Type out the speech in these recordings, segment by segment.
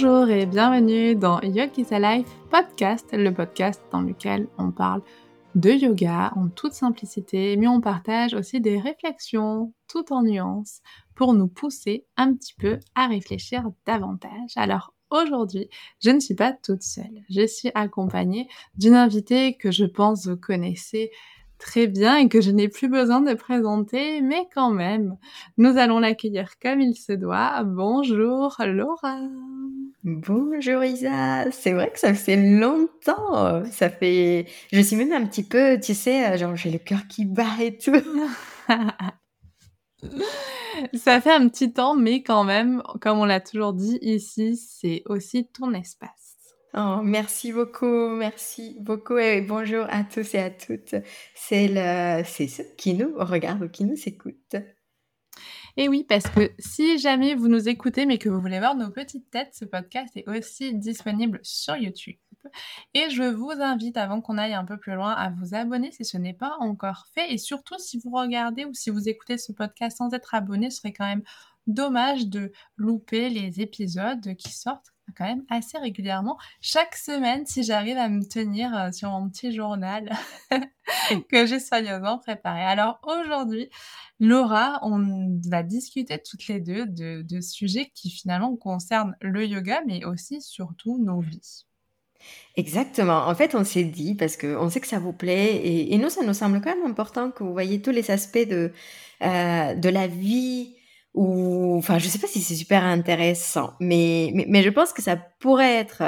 Bonjour et bienvenue dans Yoga is podcast, le podcast dans lequel on parle de yoga en toute simplicité, mais on partage aussi des réflexions tout en nuances pour nous pousser un petit peu à réfléchir davantage. Alors aujourd'hui, je ne suis pas toute seule. Je suis accompagnée d'une invitée que je pense vous connaissez très bien et que je n'ai plus besoin de présenter, mais quand même, nous allons l'accueillir comme il se doit. Bonjour Laura. Bonjour Isa, c'est vrai que ça fait longtemps, ça fait, je suis même un petit peu, tu sais, genre j'ai le cœur qui bat et tout. ça fait un petit temps, mais quand même, comme on l'a toujours dit ici, c'est aussi ton espace. Oh, merci beaucoup, merci beaucoup et bonjour à tous et à toutes. C'est le, c'est ceux qui nous regardent ou qui nous écoutent. Et oui, parce que si jamais vous nous écoutez mais que vous voulez voir nos petites têtes, ce podcast est aussi disponible sur YouTube. Et je vous invite, avant qu'on aille un peu plus loin, à vous abonner si ce n'est pas encore fait. Et surtout, si vous regardez ou si vous écoutez ce podcast sans être abonné, ce serait quand même dommage de louper les épisodes qui sortent quand même assez régulièrement. Chaque semaine, si j'arrive à me tenir euh, sur mon petit journal que j'ai soigneusement préparé. Alors aujourd'hui, Laura, on va discuter toutes les deux de, sujets qui finalement concernent le yoga, mais aussi surtout nos vies. Exactement. En fait, on s'est dit, parce qu'on sait que ça vous plaît, et, nous, ça nous semble quand même important que vous voyez tous les aspects de, euh, de la vie, ou enfin je sais pas si c'est super intéressant mais, mais, mais je pense que ça pourrait être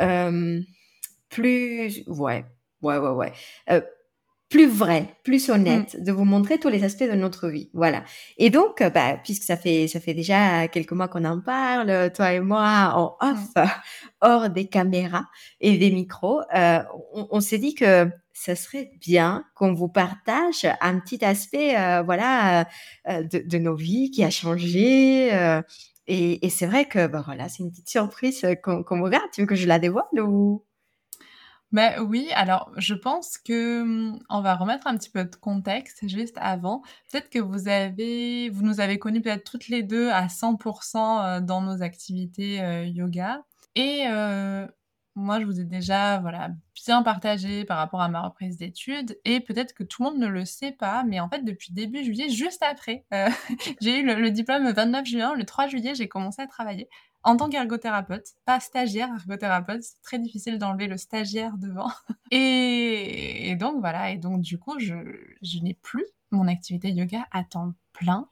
euh, plus ouais ouais ouais ouais euh, plus vrai, plus honnête, mmh. de vous montrer tous les aspects de notre vie. Voilà. Et donc, bah, puisque ça fait, ça fait déjà quelques mois qu'on en parle, toi et moi, en off, mmh. hors des caméras et des micros, euh, on, on s'est dit que ça serait bien qu'on vous partage un petit aspect, euh, voilà, euh, de, de, nos vies qui a changé. Euh, et, c'est vrai que, bah, voilà, c'est une petite surprise qu'on qu me garde. Tu veux que je la dévoile ou? Ben oui, alors je pense que hum, on va remettre un petit peu de contexte juste avant. Peut-être que vous avez, vous nous avez connus peut-être toutes les deux à 100% dans nos activités yoga. Et euh, moi, je vous ai déjà voilà, bien partagé par rapport à ma reprise d'études et peut-être que tout le monde ne le sait pas, mais en fait, depuis début juillet, juste après, euh, j'ai eu le, diplôme le 29 juin, le 3 juillet, j'ai commencé à travailler en tant qu'ergothérapeute, pas stagiaire ergothérapeute, c'est très difficile d'enlever le stagiaire devant. Et, donc voilà, et donc du coup, je, n'ai plus mon activité yoga à temps plein.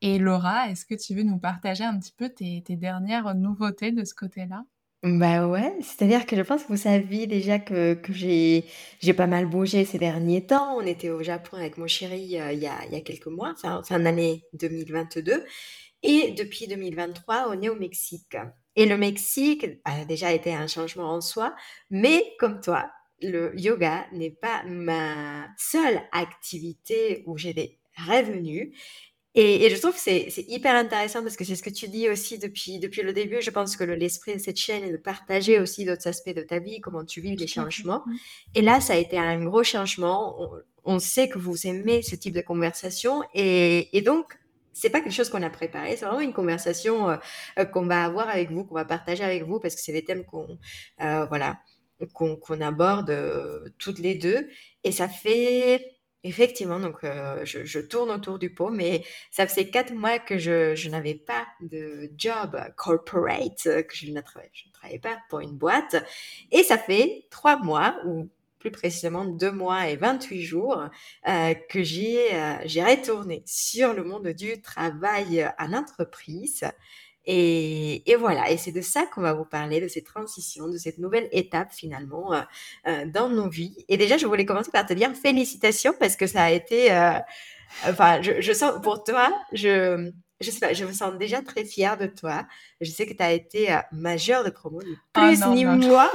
Et Laura, est-ce que tu veux nous partager un petit peu tes dernières nouveautés de ce côté-là? Bah ouais, c'est-à-dire que je pense que vous saviez déjà que, que j'ai, pas mal bougé ces derniers temps. On était au Japon avec mon chéri euh, il, y a, il y a quelques mois, enfin fin d'année 2022. Et depuis 2023, on est au Mexique. Et le Mexique a déjà été un changement en soi, mais comme toi, le yoga n'est pas ma seule activité où j'ai des revenus. Et, je trouve que c'est hyper intéressant parce que c'est ce que tu dis aussi depuis, depuis le début. Je pense que l'esprit de cette chaîne est de partager aussi d'autres aspects de ta vie, comment tu vis les changements. Et là, ça a été un gros changement. On, sait que vous aimez ce type de conversation et, et donc, c'est pas quelque chose qu'on a préparé, c'est vraiment une conversation euh, qu'on va avoir avec vous, qu'on va partager avec vous parce que c'est des thèmes qu'on euh, voilà qu'on aborde euh, toutes les deux et ça fait Effectivement, donc euh, je, tourne autour du pot, mais ça faisait quatre mois que je, n'avais pas de job corporate, que je ne, travaillais, pas pour une boîte. Et ça fait trois mois, ou plus précisément deux mois et 28 jours, euh, que j'ai euh, j'ai retourné sur le monde du travail en entreprise. Et, voilà, et c'est de ça qu'on va vous parler, de cette transition, de cette nouvelle étape finalement euh, euh, dans nos vies. Et déjà, je voulais commencer par te dire félicitations parce que ça a été, euh, enfin, je, sens pour toi, je, je sais pas, je me sens déjà très fière de toi. Je sais que tu as été majeure de promo, ni ah plus ni moins.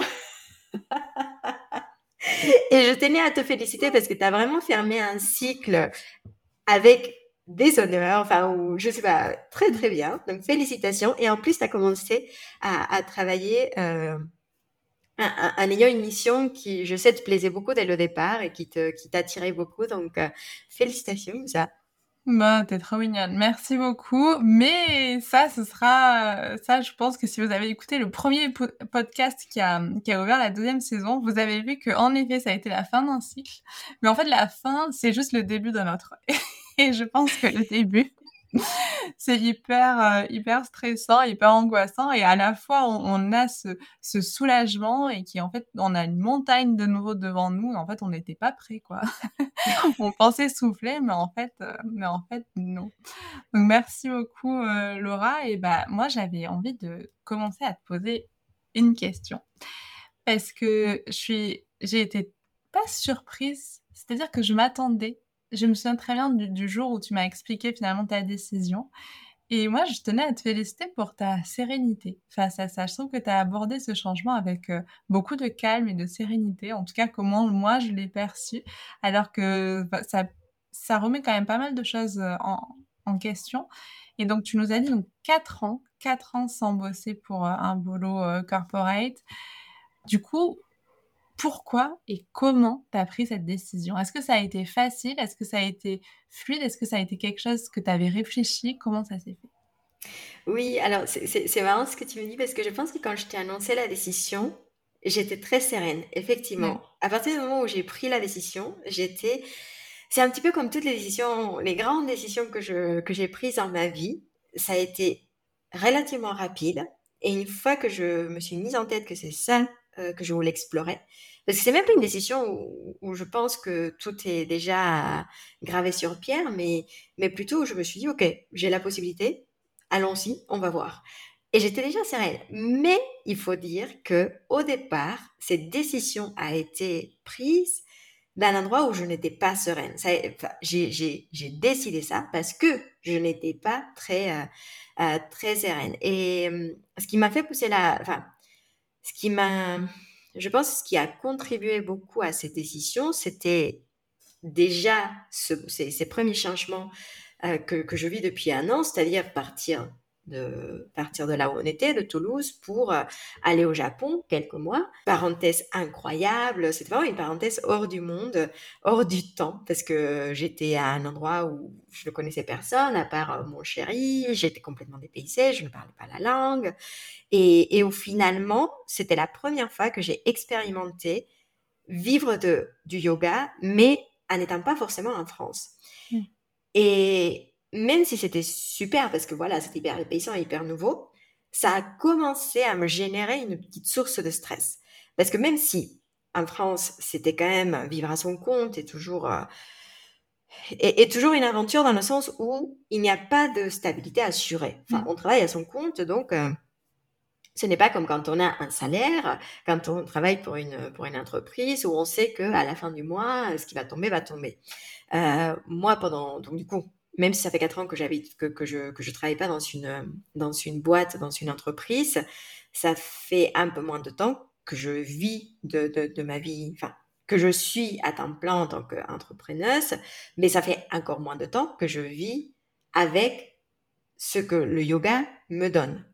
et je tenais à te féliciter parce que tu as vraiment fermé un cycle avec des honneurs, enfin, ou je sais pas, très très bien. Donc félicitations. Et en plus, tu as commencé à, travailler euh, en, ayant une mission qui, je sais, te plaisait beaucoup dès le départ et qui te qui t'attirait beaucoup. Donc euh, félicitations, ça. Bah, tu es trop mignonne, merci beaucoup. Mais ça, ce sera, ça, je pense que si vous avez écouté le 1er po podcast qui a qui a ouvert la 2e saison, vous avez vu qu'en effet, ça a été la fin d'un cycle. Mais en fait, la fin, c'est juste le début d'un autre. Et je pense que le début, c'est hyper, heu, hyper stressant, hyper angoissant et à la fois on a ce ce soulagement et qui en fait on a une montagne de nouveau devant nous en fait on n'était pas prêts quoi. On pensait souffler mais en fait, heu, mais en fait non. Donc merci beaucoup, heu, Laura et bah, moi j'avais envie de commencer à te poser une question. Parce que je suis j'ai été pas surprise, c'est-à-dire que je m'attendais je me souviens très bien du jour où tu m'as expliqué finalement ta décision et moi je tenais à te féliciter pour ta sérénité face à ça. Je trouve que tu as abordé ce changement avec, heu, beaucoup de calme et de sérénité, en tout cas comment moi je l'ai perçu, alors que bah, ça ça remet quand même pas mal de choses, heu, en question et donc tu nous as dit donc 4 ans, 4 ans sans bosser pour, heu, un boulot, corporate. Du coup, pourquoi et comment tu as pris cette décision? Est-ce que ça a été facile? Est-ce que ça a été fluide? Est-ce que ça a été quelque chose que tu avais réfléchi? Comment ça s'est fait? Oui, alors c'est marrant ce que tu me dis parce que je pense que quand je t'ai annoncé la décision, j'étais très sereine, effectivement. À partir du moment où j'ai pris la décision, j'étais c'est un petit peu comme toutes les décisions, les grandes décisions que je que j'ai prises dans ma vie, ça a été relativement rapide et une fois que je me suis mise en tête que c'est ça, heu, que je voulais explorer parce que c'est même pas une décision où je pense que tout est déjà gravé sur pierre, mais mais plutôt où je me suis dit: «OK, j'ai la possibilité, allons-y, on va voir» et j'étais déjà sereine. Mais il faut dire qu'au départ, cette décision a été prise d'un endroit où je n'étais pas sereine. J'ai décidé ça parce que je n'étais pas très, heu heu, très sereine et ce qui m'a fait pousser la enfin, ce qui m'a je pense ce qui a contribué beaucoup à cette décision, c'était déjà ce ces 1 changements, heu, que que je vis depuis 1 an, c'est-à-dire partir de partir de là où on était, de Toulouse pour, heu, aller au Japon quelques mois. Parenthèse incroyable, c'était vraiment une parenthèse hors du monde, hors du temps parce que j'étais à un endroit où je ne connaissais personne à part, heu, mon chéri, j'étais complètement dépaysée, je ne parlais pas la langue et et où finalement, c'était la 1re fois que j'ai expérimenté vivre de du yoga, mais en n'étant pas forcément en France Mmh. et même si c'était super parce que voilà, c'était hyper dépaysant, hyper nouveau, ça a commencé à me générer une petite source de stress. Parce que même si en France, c'était quand même vivre à son compte et toujours, est est toujours une aventure dans le sens où il n'y a pas de stabilité assurée. Enfin, Mmh. on travaille à son compte donc heu, ce n'est pas comme quand on a un salaire, quand on travaille pour une pour une entreprise où on sait qu'à la fin du mois, ce qui va tomber, va tomber. Heu, moi pendant donc du coup, même si ça fait 4 ans que que que je que je travaille pas dans une, hem, dans une boîte, dans une entreprise, ça fait un peu moins de temps que je vis de de de ma vie, enfin, que je suis à temps plein en tant qu'entrepreneuse, mais ça fait encore moins de temps que je vis avec ce que le yoga me donne.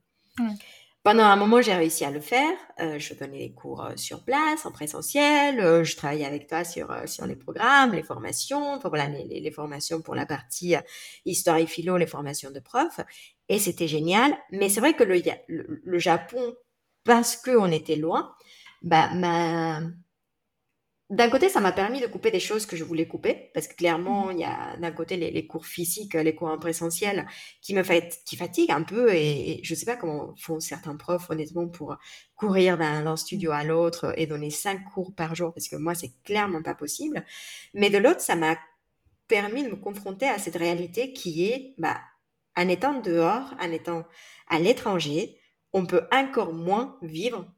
Pendant un moment, j'ai réussi à le faire, heu, je donnais des cours, heu, sur place, en présentiel, heu, je travaillais avec toi sur, les programmes, les formations, voilà, les formations pour la partie, histoire et philo, les formations de prof. Et c'était génial. Mais c'est vrai que le Japon, parce qu'on était loin, bah, m'a d'un côté, ça m'a permis de couper des choses que je voulais couper parce que clairement, il y a d'un côté les cours physiques, les cours en présentiel qui me fatiguent un peu et je sais pas comment font certains profs honnêtement pour courir d'un studio à l'autre et donner 5 cours par jour parce que moi, c'est clairement pas possible. Mais de l'autre, ça m'a permis de me confronter à cette réalité qui est, bah, en étant dehors, en étant à l'étranger, on peut encore moins vivre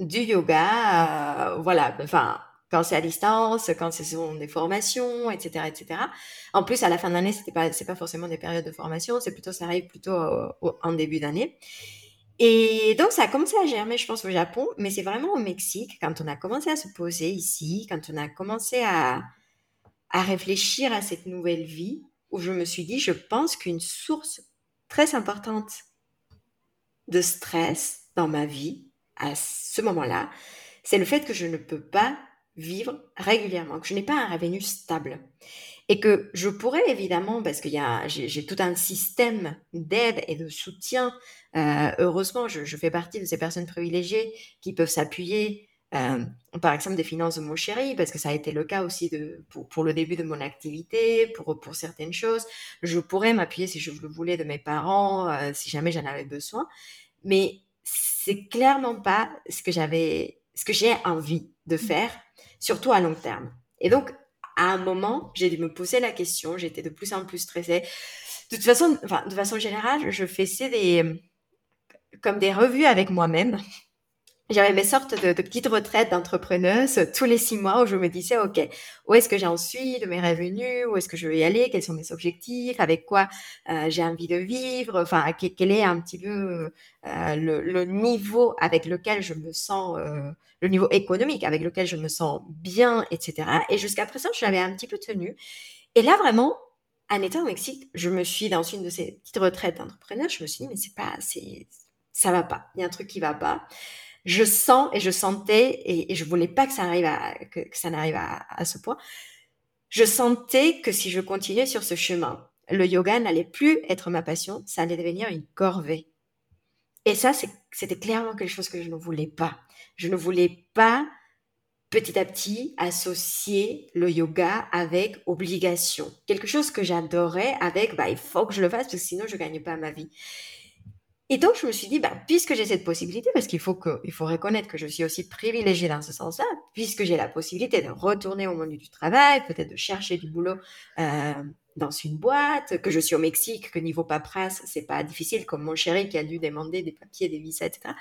du yoga, heu, voilà, enfin, quand c'est à distance, quand ce sont des formations et cetera et cetera. En plus, à la fin de l'année, c'était pas c'est pas forcément des périodes de formation, c'est plutôt ça arrive plutôt au au en début d'année et donc ça a commencé à germer, je pense, au Japon, mais c'est vraiment au Mexique, quand on a commencé à se poser ici, quand on a commencé à à réfléchir à cette nouvelle vie, où je me suis dit: «Je pense qu'une source très importante» «de stress dans ma vie, à ce moment-là, c'est le fait que je ne peux pas vivre régulièrement, que je n'ai pas un revenu stable» et que je pourrais évidemment, parce que j'ai tout un système d'aide et de soutien, euh, heureusement, je, fais partie de ces personnes privilégiées qui peuvent s'appuyer, euh, par exemple, des finances de mon chéri, parce que ça a été le cas aussi pour, le début de mon activité, pour, pour certaines choses. Je pourrais m'appuyer, si je le voulais, de mes parents, euh, si jamais j'en avais besoin. Mais c'est clairement pas ce que j'avais, ce que j'ai envie de faire, surtout à long terme. Et donc, à un moment, j'ai dû me poser la question, j'étais de plus en plus stressée. De toute façon, enfin, de façon générale, je faisais des, comme des revues avec moi-même. J'avais mes sortes de, petites retraites d'entrepreneuse tous les six mois où je me disais, OK, où est-ce que j'en suis de mes revenus? Où est-ce que je vais y aller? Quels sont mes objectifs? Avec quoi euh, j'ai envie de vivre? Enfin, quel est un petit peu euh, le, niveau avec lequel je me sens, euh, le niveau économique avec lequel je me sens bien, etc. Et jusqu'à présent, je l'avais un petit peu tenu. Et là, vraiment, en étant au Mexique, je me suis dans une de ces petites retraites d'entrepreneur, je me suis dit, mais c'est pas, c'est, ça va pas. Il y a un truc qui va pas. Je sens et je sentais, et, et je voulais pas que ça arrive à, que, ça n'arrive à, ce point. Je sentais que si je continuais sur ce chemin, le yoga n'allait plus être ma passion, ça allait devenir une corvée. Et ça, c'était clairement quelque chose que je ne voulais pas. Je ne voulais pas petit à petit associer le yoga avec obligation. Quelque chose que j'adorais avec, bah, il faut que je le fasse parce que sinon je gagne pas ma vie. Et donc, je me suis dit, bah, puisque j'ai cette possibilité, parce qu'il faut, reconnaître que je suis aussi privilégiée dans ce sens-là, puisque j'ai la possibilité de retourner au monde du travail, peut-être de chercher du boulot euh, dans une boîte, que je suis au Mexique, que niveau paperasse, c'est pas difficile, comme mon chéri qui a dû demander des papiers, des visas, etc.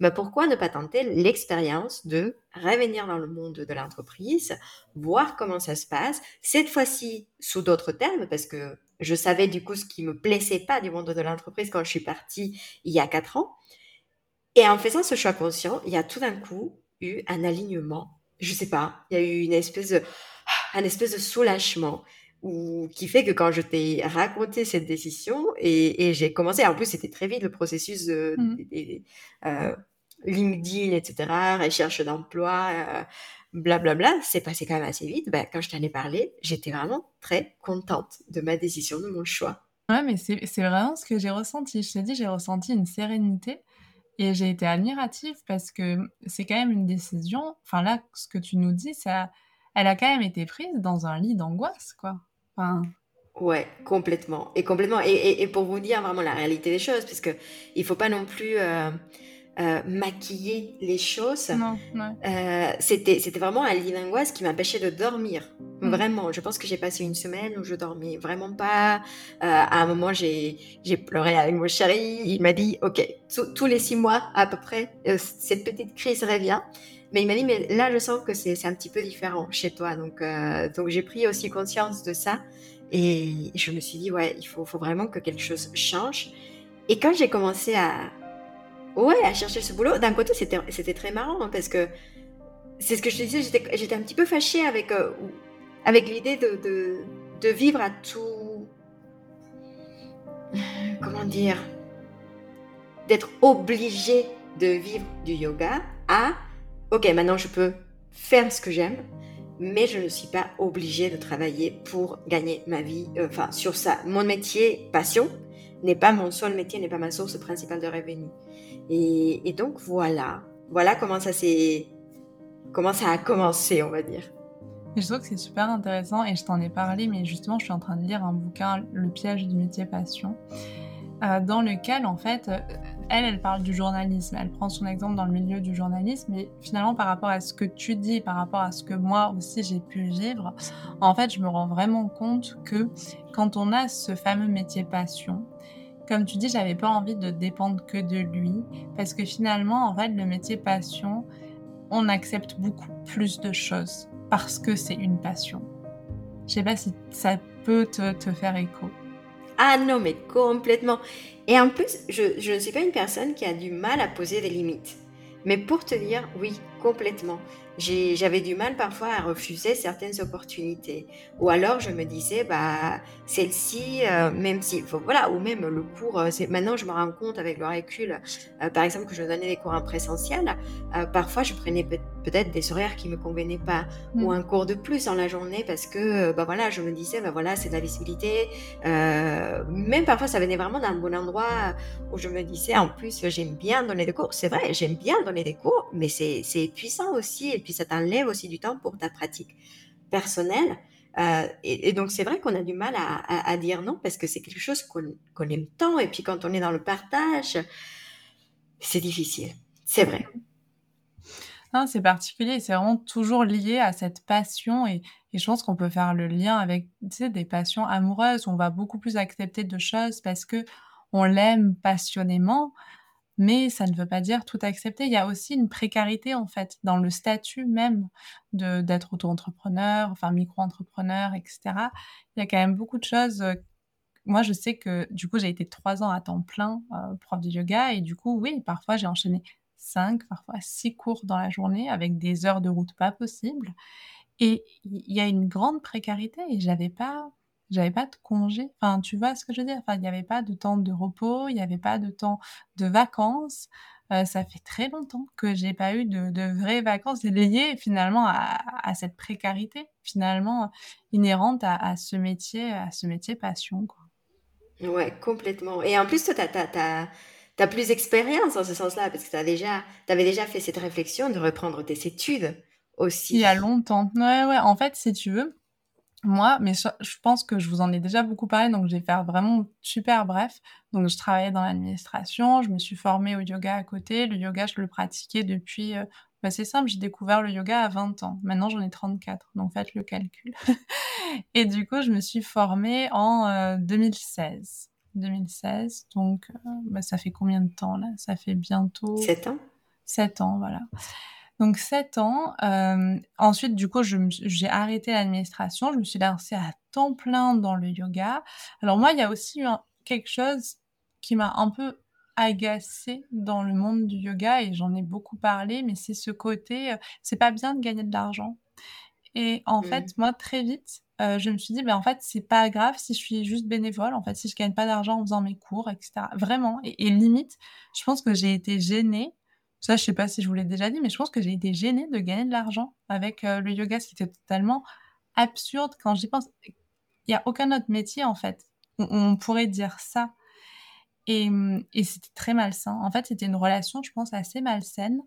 Mais pourquoi ne pas tenter l'expérience de revenir dans le monde de l'entreprise, voir comment ça se passe, cette fois-ci sous d'autres termes, parce que je savais du coup ce qui me plaisait pas du monde de l'entreprise quand je suis partie il y a quatre ans. Et en faisant ce choix conscient, il y a tout d'un coup eu un alignement. Je sais pas, il y a eu une espèce de, un espèce de soulagement ou qui fait que quand je t'ai raconté cette décision et, et j'ai commencé, en plus c'était très vite le processus de, mmh. euh, LinkedIn, etc., recherche d'emploi, euh, blablabla, c'est passé quand même assez vite. Ben, quand je t'en ai parlé, j'étais vraiment très contente de ma décision, de mon choix. Ouais, mais c'est vraiment ce que j'ai ressenti. Je t'ai dit, j'ai ressenti une sérénité et j'ai été admirative parce que c'est quand même une décision. Enfin, là, ce que tu nous dis, ça, elle a quand même été prise dans un lit d'angoisse, quoi. Enfin... Ouais, complètement. Et complètement. Et, et, pour vous dire vraiment la réalité des choses, parce que il faut pas non plus. Euh, euh, maquiller les choses. Euh, c'était, c'était vraiment un lit d'angoisse qui m'empêchait de dormir. Mm. Vraiment, je pense que j'ai passé une semaine où je dormais vraiment pas. À un moment, j'ai, j'ai pleuré avec mon chéri. Il m'a dit, OK, tous les six mois à peu près, cette petite crise revient. Mais il m'a dit, mais là, je sens que c'est, un petit peu différent chez toi. Donc, donc j'ai pris aussi conscience de ça. Et je me suis dit, ouais, il faut, faut vraiment que quelque chose change. Et quand j'ai commencé à, ouais, à chercher ce boulot. D'un côté, c'était, très marrant hein, parce que c'est ce que je te disais, j'étais un petit peu fâchée avec, euh, avec l'idée de, de, de, vivre à tout. Comment dire D'être obligée de vivre du yoga à ok, maintenant je peux faire ce que j'aime, mais je ne suis pas obligée de travailler pour gagner ma vie, euh, enfin, sur ça. Mon métier, passion, n'est pas mon seul métier, n'est pas ma source principale de revenus. Et, donc voilà, voilà comment ça s'est, comment ça a commencé, on va dire. je trouve que c'est super intéressant et je t'en ai parlé, mais justement, je suis en train de lire un bouquin, Le piège du métier passion, euh, dans lequel, en fait, euh, elle, elle parle du journalisme. Elle prend son exemple dans le milieu du journalisme, mais finalement, par rapport à ce que tu dis, par rapport à ce que moi aussi j'ai pu vivre, en fait, je me rends vraiment compte que quand on a ce fameux métier passion, comme tu dis, j'avais pas envie de dépendre que de lui, parce que finalement, en fait, le métier passion, on accepte beaucoup plus de choses parce que c'est une passion. Je sais pas si ça peut te, te, faire écho. Ah non, mais complètement. Et en plus, je, ne suis pas une personne qui a du mal à poser des limites. Mais pour te dire, oui, complètement. J'avais du mal parfois à refuser certaines opportunités. Ou alors je me disais, bah, celle-ci, euh, même si, voilà, ou même le cours, euh, maintenant je me rends compte avec le recul, euh, par exemple que je donnais des cours en présentiel, parfois je prenais peut-être des horaires qui me convenaient pas, ou mm. un cours de plus dans la journée parce que, bah voilà, je me disais, bah voilà, c'est de la visibilité. même parfois ça venait vraiment d'un bon endroit où je me disais, en plus j'aime bien donner des cours. C'est vrai, j'aime bien donner des cours, mais c'est puissant aussi. Et puis ça t'enlève aussi du temps pour ta pratique personnelle. Euh, et, donc c'est vrai qu'on a du mal à, dire non parce que c'est quelque chose qu'on aime tant. Et puis quand on est dans le partage, c'est difficile. C'est vrai. c'est particulier. C'est vraiment toujours lié à cette passion. Et, je pense qu'on peut faire le lien avec des passions amoureuses. On va beaucoup plus accepter de choses parce que on l'aime passionnément mais ça ne veut pas dire tout accepter. Il y a aussi une précarité en fait dans le statut même de d'être auto-entrepreneur, enfin micro-entrepreneur, etc. Il y a quand même beaucoup de choses. Euh, moi, je sais que du coup, j'ai été trois ans à temps plein euh, prof de yoga et du coup, oui, parfois j'ai enchaîné cinq, parfois six cours dans la journée avec des heures de route pas possibles. Et il y a une grande précarité et j'avais pas j'avais pas de congé. Enfin, tu vois ce que je veux dire? Enfin, il n'y avait pas de temps de repos, il n'y avait pas de temps de vacances. Euh, ça fait très longtemps que j'ai pas eu de, de vraies vacances liées finalement à, à, cette précarité finalement inhérente à, à, ce métier, à ce métier passion. Quoi. Ouais, complètement. Et en plus, toi, tu as, as, plus d'expérience en ce sens-là parce que tu déjà, avais déjà fait cette réflexion de reprendre tes études aussi. Il y a longtemps. Ouais, ouais. En fait, si tu veux, moi, mais je pense que je vous en ai déjà beaucoup parlé, donc je vais faire vraiment super bref. Donc, je travaillais dans l'administration, je me suis formée au yoga à côté. Le yoga, je le pratiquais depuis... Euh, bah, c'est simple, j'ai découvert le yoga à 20 ans. Maintenant, j'en ai 34, donc faites le calcul. et du coup, je me suis formée en 2016. Euh, 2016, donc euh, bah, ça fait combien de temps là? Ça fait bientôt... 7 ans? 7 ans, voilà. Donc 7 ans. Euh, ensuite, du coup, j'ai arrêté l'administration. Je me suis lancée à temps plein dans le yoga. Alors moi, il y a aussi eu quelque chose qui m'a un peu agacée dans le monde du yoga et j'en ai beaucoup parlé, mais c'est ce côté, euh, c'est pas bien de gagner de l'argent. Et en fait, mmh. moi, très vite, euh, je me suis dit, ben, en fait, c'est pas grave si je suis juste bénévole, en fait, si je gagne pas d'argent en faisant mes cours, etc. Vraiment. Et, et limite, je pense que j'ai été gênée ça, je sais pas si je vous l'ai déjà dit, mais je pense que j'ai été gênée de gagner de l'argent avec euh, le yoga, ce qui était totalement absurde quand j'y pense. Il n'y a aucun autre métier, en fait, où on pourrait dire ça. Et, et c'était très malsain. En fait, c'était une relation, je pense, assez malsaine.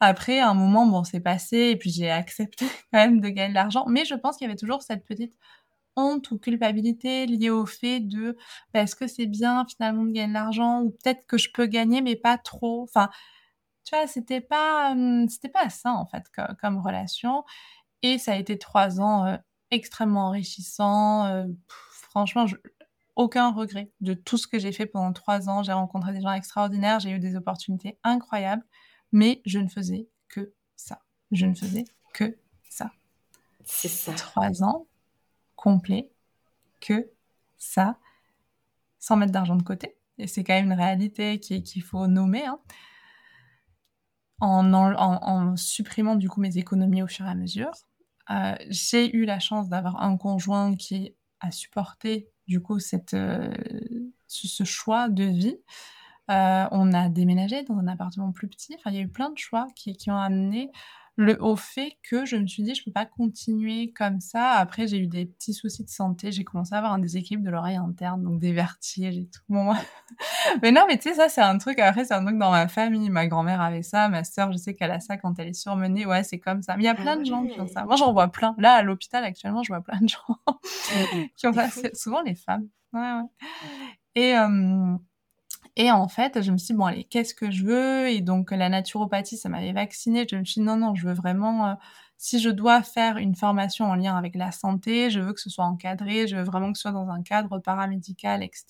Après, un moment, bon, c'est passé, et puis j'ai accepté quand même de gagner de l'argent. Mais je pense qu'il y avait toujours cette petite honte ou culpabilité liée au fait de bah, est-ce que c'est bien finalement de gagner de l'argent ou peut-être que je peux gagner mais pas trop. Enfin, tu vois, c'était pas, c'était pas ça, en fait, comme, relation. Et ça a été trois ans extrêmement enrichissants. franchement, aucun regret de tout ce que j'ai fait pendant trois ans. J'ai rencontré des gens extraordinaires, j'ai eu des opportunités incroyables, mais je ne faisais que ça. Je ne faisais que ça. C'est ça. Trois ans complets, que ça, sans mettre d'argent de côté. Et c'est quand même une réalité qu'il faut nommer. Hein en, supprimant du coup mes économies au fur et à mesure. Euh, j'ai eu la chance d'avoir un conjoint qui a supporté du coup cette, euh, ce, choix de vie. Euh, on a déménagé dans un appartement plus petit. Enfin, il y a eu plein de choix qui, qui ont amené le, au fait que je me suis dit, je peux pas continuer comme ça. Après, j'ai eu des petits soucis de santé. J'ai commencé à avoir un déséquilibre de l'oreille interne, donc des vertiges et tout. Bon, mais non, mais tu sais, ça, c'est un truc, après, c'est un truc dans ma famille. Ma grand-mère avait ça, ma sœur, je sais qu'elle a ça quand elle est surmenée. Ouais, c'est comme ça. Mais il y a plein de gens qui ont ça. Moi, j'en vois plein. Là, à l'hôpital, actuellement, je vois plein de gens qui ont ça. souvent les femmes. Ouais, ouais. Et, euh, et en fait, je me suis dit, bon, allez, qu'est-ce que je veux? Et donc, la naturopathie, ça m'avait vaccinée. Je me suis dit, non, non, je veux vraiment, euh, si je dois faire une formation en lien avec la santé, je veux que ce soit encadré, je veux vraiment que ce soit dans un cadre paramédical, etc.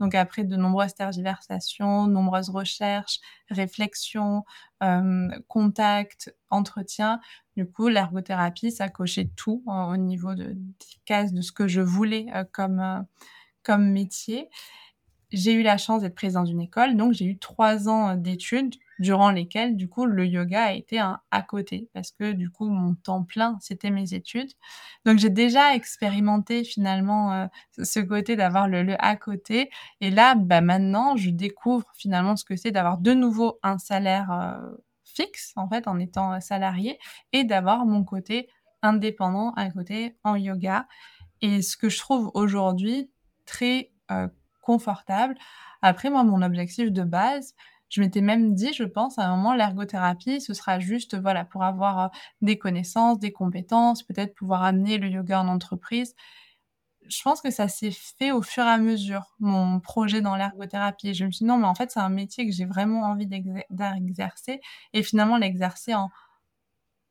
Donc, après de nombreuses tergiversations, nombreuses recherches, réflexions, euh, contacts, entretiens, du coup, l'ergothérapie, ça cochait tout euh, au niveau de, cases de ce que je voulais comme, comme métier j'ai eu la chance d'être prise dans une école, donc j'ai eu trois ans d'études durant lesquels, du coup, le yoga a été un à côté parce que, du coup, mon temps plein, c'était mes études. Donc, j'ai déjà expérimenté finalement euh, ce côté d'avoir le, à côté. Et là, bah, maintenant, je découvre finalement ce que c'est d'avoir de nouveau un salaire euh, fixe, en fait, en étant salarié, et d'avoir mon côté indépendant à côté en yoga. Et ce que je trouve aujourd'hui très euh, confortable. Après, moi, mon objectif de base, je m'étais même dit, je pense, à un moment, l'ergothérapie, ce sera juste, voilà, pour avoir euh, des connaissances, des compétences, peut-être pouvoir amener le yoga en entreprise. Je pense que ça s'est fait au fur et à mesure, mon projet dans l'ergothérapie. Je me suis dit, non, mais en fait, c'est un métier que j'ai vraiment envie d'exercer. Et finalement, l'exercer en,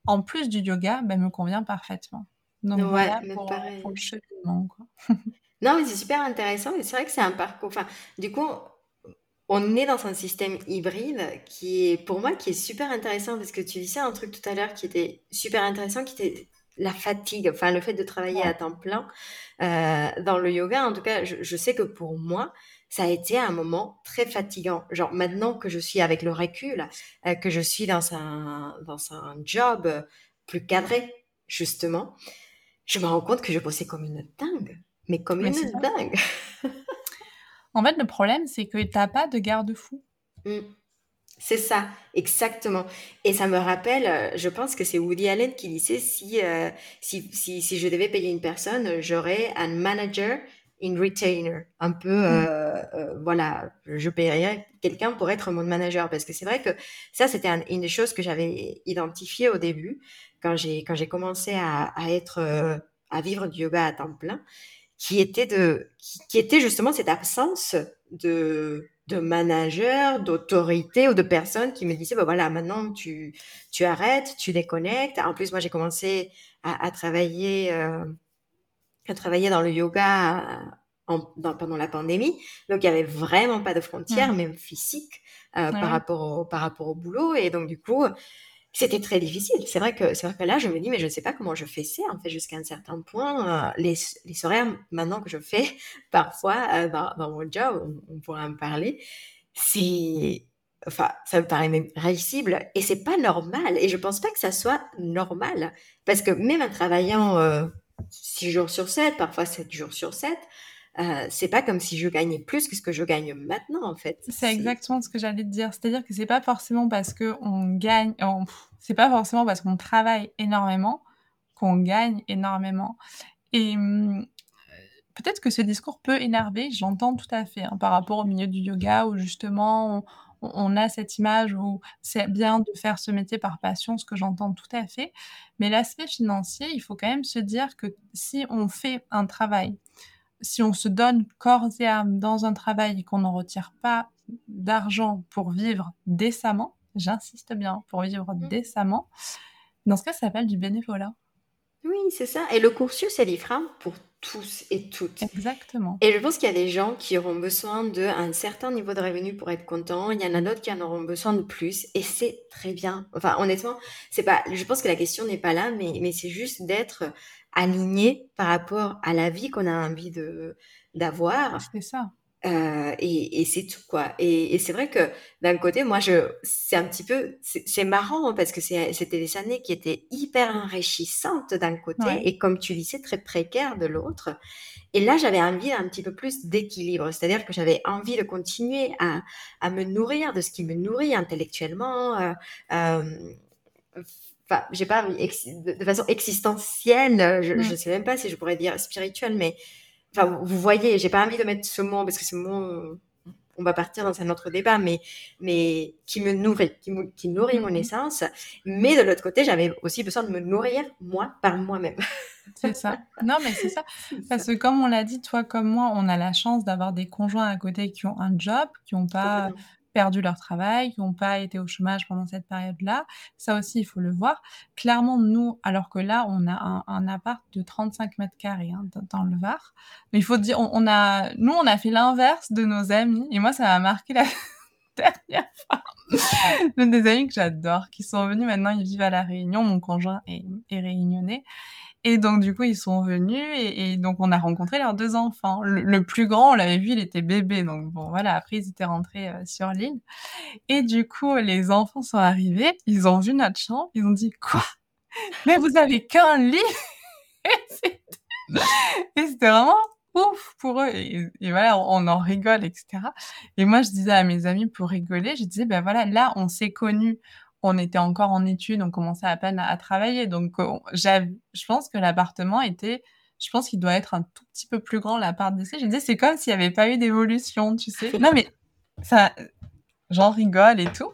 en plus du yoga, ben, me convient parfaitement. Donc, voilà pour, le cheminement. non, mais c'est super intéressant. Et c'est vrai que c'est un parcours. Enfin, du coup, on est dans un système hybride qui est, pour moi, qui est super intéressant parce que tu disais un truc tout à l'heure qui était super intéressant, qui était la fatigue, enfin le fait de travailler à temps plein euh, dans le yoga. En tout cas, je, sais que pour moi, ça a été un moment très fatigant. Genre maintenant que je suis avec le recul, euh, que je suis dans un dans un job plus cadré justement, je me rends compte que je bossais comme une dingue, mais comme une dingue. En fait, le problème, c'est que tu n'as pas de garde-fou. Mmh. C'est ça, exactement. Et ça me rappelle, euh, je pense que c'est Woody Allen qui disait si, euh, si, si, si, je devais payer une personne, j'aurais un manager in retainer. Un peu, mmh. euh, voilà, je paierais quelqu'un pour être mon manager. Parce que c'est vrai que ça, c'était une des choses que j'avais identifiées au début, quand j'ai, quand j'ai commencé à, à être, à vivre du yoga à temps plein qui était de, qui, était justement cette absence de, de manager, d'autorité ou de personnes qui me disaient, bah voilà, maintenant tu, tu arrêtes, tu déconnectes. En plus, moi, j'ai commencé à, à travailler, euh, à travailler dans le yoga en, dans, pendant la pandémie. Donc, il y avait vraiment pas de frontières, mmh. même physiques, euh, par rapport au, par rapport au boulot. Et donc, du coup, c'était très difficile. C'est vrai que c'est vrai que là, je me dis, mais je ne sais pas comment je fais ça, en fait, jusqu'à un certain point. Euh, les, les horaires, maintenant que je fais, parfois, euh, dans, dans, mon job, on, pourra en parler, c'est, enfin, ça me paraît même réussible et c'est pas normal. Et je pense pas que ça soit normal. Parce que même en travaillant euh, 6 jours sur 7, parfois 7 jours sur 7, euh, c'est pas comme si je gagnais plus que ce que je gagne maintenant en fait. C'est exactement ce que j'allais te dire. C'est-à-dire que c'est pas forcément parce que on gagne, c'est pas forcément parce qu'on travaille énormément qu'on gagne énormément. Et hum, peut-être que ce discours peut énerver, j'entends tout à fait, hein, par rapport au milieu du yoga où justement on, on a cette image où c'est bien de faire ce métier par passion, ce que j'entends tout à fait. Mais l'aspect financier, il faut quand même se dire que si on fait un travail si on se donne corps et âme dans un travail et qu'on n'en retire pas d'argent pour vivre décemment, j'insiste bien, pour vivre mmh. décemment, dans ce cas, ça s'appelle du bénévolat. Oui, c'est ça. Et le cursus est libre pour tous et toutes. Exactement. Et je pense qu'il y a des gens qui auront besoin d'un certain niveau de revenu pour être contents. Il y en a d'autres qui en auront besoin de plus. Et c'est très bien. Enfin, honnêtement, c'est pas, je pense que la question n'est pas là, mais, mais c'est juste d'être aligné par rapport à la vie qu'on a envie de d'avoir. C'est ça. Euh, et, et c'est tout quoi. Et, et c'est vrai que d'un côté, moi, je, c'est un petit peu, c'est marrant parce que c'était des années qui étaient hyper enrichissantes d'un côté et comme tu disais, très précaires de l'autre. Et là, j'avais envie d'un petit peu plus d'équilibre, c'est-à-dire que j'avais envie de continuer à, à me nourrir de ce qui me nourrit intellectuellement. Euh, euh, enfin, j'ai pas de, façon existentielle, je, je sais même pas si je pourrais dire spirituelle, mais enfin, vous voyez, j'ai pas envie de mettre ce mot parce que ce mot, on va partir dans un autre débat, mais, mais qui me nourrit, qui, qui nourrit mon mmh essence. Mais de l'autre côté, j'avais aussi besoin de me nourrir, moi, par moi-même. C'est ça. Non, mais c'est ça. Parce que comme on l'a dit, toi comme moi, on a la chance d'avoir des conjoints à côté qui ont un job, qui n'ont pas perdu leur travail, qui n'ont pas été au chômage pendant cette période-là. Ça aussi, il faut le voir. Clairement, nous, alors que là, on a un, appart de 35 mètres carrés hein, dans le Var. Mais il faut dire, on, a, nous, on a fait l'inverse de nos amis. Et moi, ça m'a marqué la dernière fois. des amis que j'adore, qui sont venus maintenant, ils vivent à La Réunion. Mon conjoint est, est réunionnais. Et donc du coup, ils sont venus et donc on a rencontré leurs 2 enfants. Le plus grand, on l'avait vu, il était bébé, donc bon voilà, après ils étaient rentrés, heu, sur l'île et du coup, les enfants sont arrivés, ils ont vu notre chambre, ils ont dit: «Quoi? Mais vous avez qu'un lit?» et c'était vraiment ouf pour eux et voilà, on en rigole et cetera et moi, je disais à mes amis pour rigoler, je disais: «Bah voilà, là, on s'est connus, on était encore en études, on commençait à peine à travailler donc on j'av je pense que l'appartement était je pense qu'il doit être un tout petit peu plus grand l'appart d'essai». Je disais: «C'est comme s'il y avait pas eu d'évolution», tu sais? Non mais ça j'en rigole et tout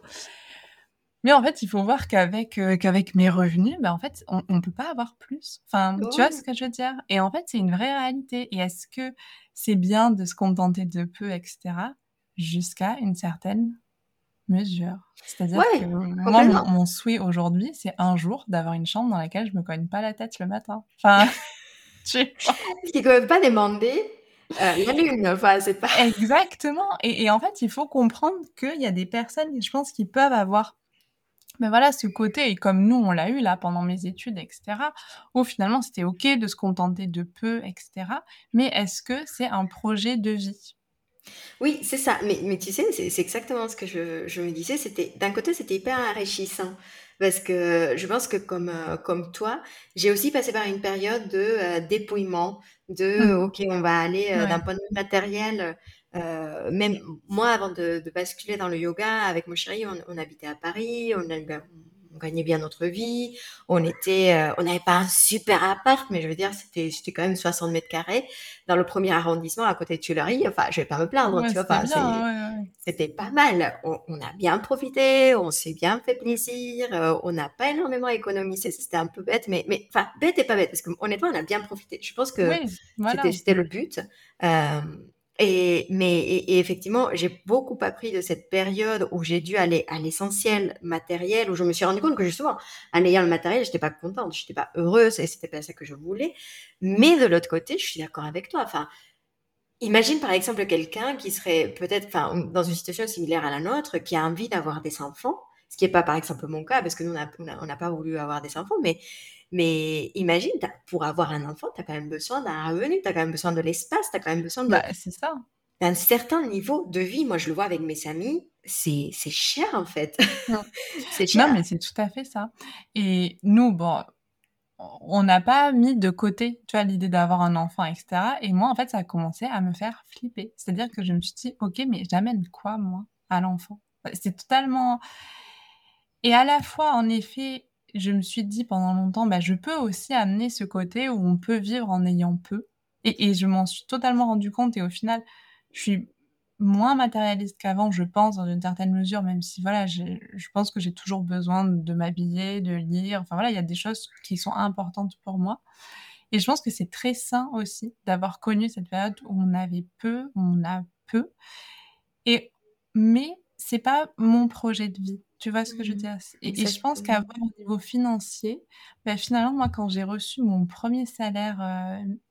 mais en fait, il faut voir qu'avec, heu, qu'avec mes revenus, bah, en fait, on on peut pas avoir plus. Enfin, tu vois ce que je veux dire? Et en fait, c'est une vraie réalité et est-ce que c'est bien de se contenter de peu et cetera? Jusqu'à une certaine mesure. C'est-à-dire que moi, mon souhait aujourd'hui, c'est un jour d'avoir une chambre dans laquelle je me cogne pas la tête le matin. Enfin, tu vois? Même pas demander, heu, la lune, enfin, c'est pas Exactement et et en fait, il faut comprendre qu'il y a des personnes, je pense, qui peuvent avoir, bah, voilà, ce côté et comme nous, on l'a eu là pendant mes études et cetera, où finalement c'était OK de se contenter de peu et cetera, mais est-ce que c'est un projet de vie? Oui, c'est ça, mais mais tu sais, c'est c'est exactement ce que je je me disais, c'était d'un côté, c'était hyper enrichissant parce que je pense que comme, heu, comme toi, j'ai aussi passé par une période de, heu, dépouillement, de Mmh. OK, on va aller, d'un Ouais. point de vue matériel, même moi avant de de basculer dans le yoga avec mon chéri, on on habitait à Paris, on a ben, on gagnait bien notre vie, on était, heu, on n'avait pas un super appart, mais je veux dire, c'était c'était quand même 60 m2 dans le 1er arrondissement à côté de Tuileries, enfin, je vais pas me plaindre, Ouais, tu vois? c'était Enfin, bien, c'est ouais, ouais, ouais. c'était pas mal. On on a bien profité, on s'est bien fait plaisir, heu, on n'a pas énormément économisé, c'était un peu bête, mais mais enfin, bête et pas bête parce qu'honnêtement, on a bien profité. Je pense que Oui, c'était voilà. c'était le but, hem et mais et effectivement, j'ai beaucoup appris de cette période où j'ai dû aller à l'essentiel matériel, où je me suis rendu compte que justement, en ayant le matériel, j'étais pas contente, j'étais pas heureuse et c'était pas ça que je voulais, mais de l'autre côté, je suis d'accord avec toi, enfin, imagine par exemple quelqu'un qui serait peut-être, enfin, dans une situation similaire à la nôtre, qui a envie d'avoir des enfants, ce qui est pas par exemple mon cas parce que nous on n'a pas voulu avoir des enfants, mais mais imagine, pour avoir un enfant, tu as quand même besoin d'un revenu, tu as quand même besoin de l'espace, tu as quand même besoin de Bah, c'est ça. d'un certain niveau de vie. Moi, je le vois avec mes amis, c'est cher en fait, Mmh. c'est Non, cher. mais c'est tout à fait ça et nous, bon, on n'a pas mis de côté, tu vois, l'idée d'avoir un enfant et cetera et moi, en fait, ça a commencé à me faire flipper. C'est-à-dire que je me suis dit: «OK, mais j'amène quoi moi à l'enfant?» Bah, c'est totalement et à la fois, en effet, je me suis dit pendant longtemps: «Bah, je peux aussi amener ce côté où on peut vivre en ayant peu» et je m'en suis totalement rendu compte et au final, je suis moins matérialiste qu'avant, je pense, dans une certaine mesure, même si voilà, je pense que j'ai toujours besoin de m'habiller, de lire, enfin voilà, il y a des choses qui sont importantes pour moi. Et je pense que c'est très sain aussi d'avoir connu cette période où on avait peu, où on a peu. Et mais c'est pas mon projet de vie. Tu vois ce que je veux Mmh mh. dire? Et et je pense qu'avoir au niveau financier, bah, finalement, moi, quand j'ai reçu mon 1er salaire,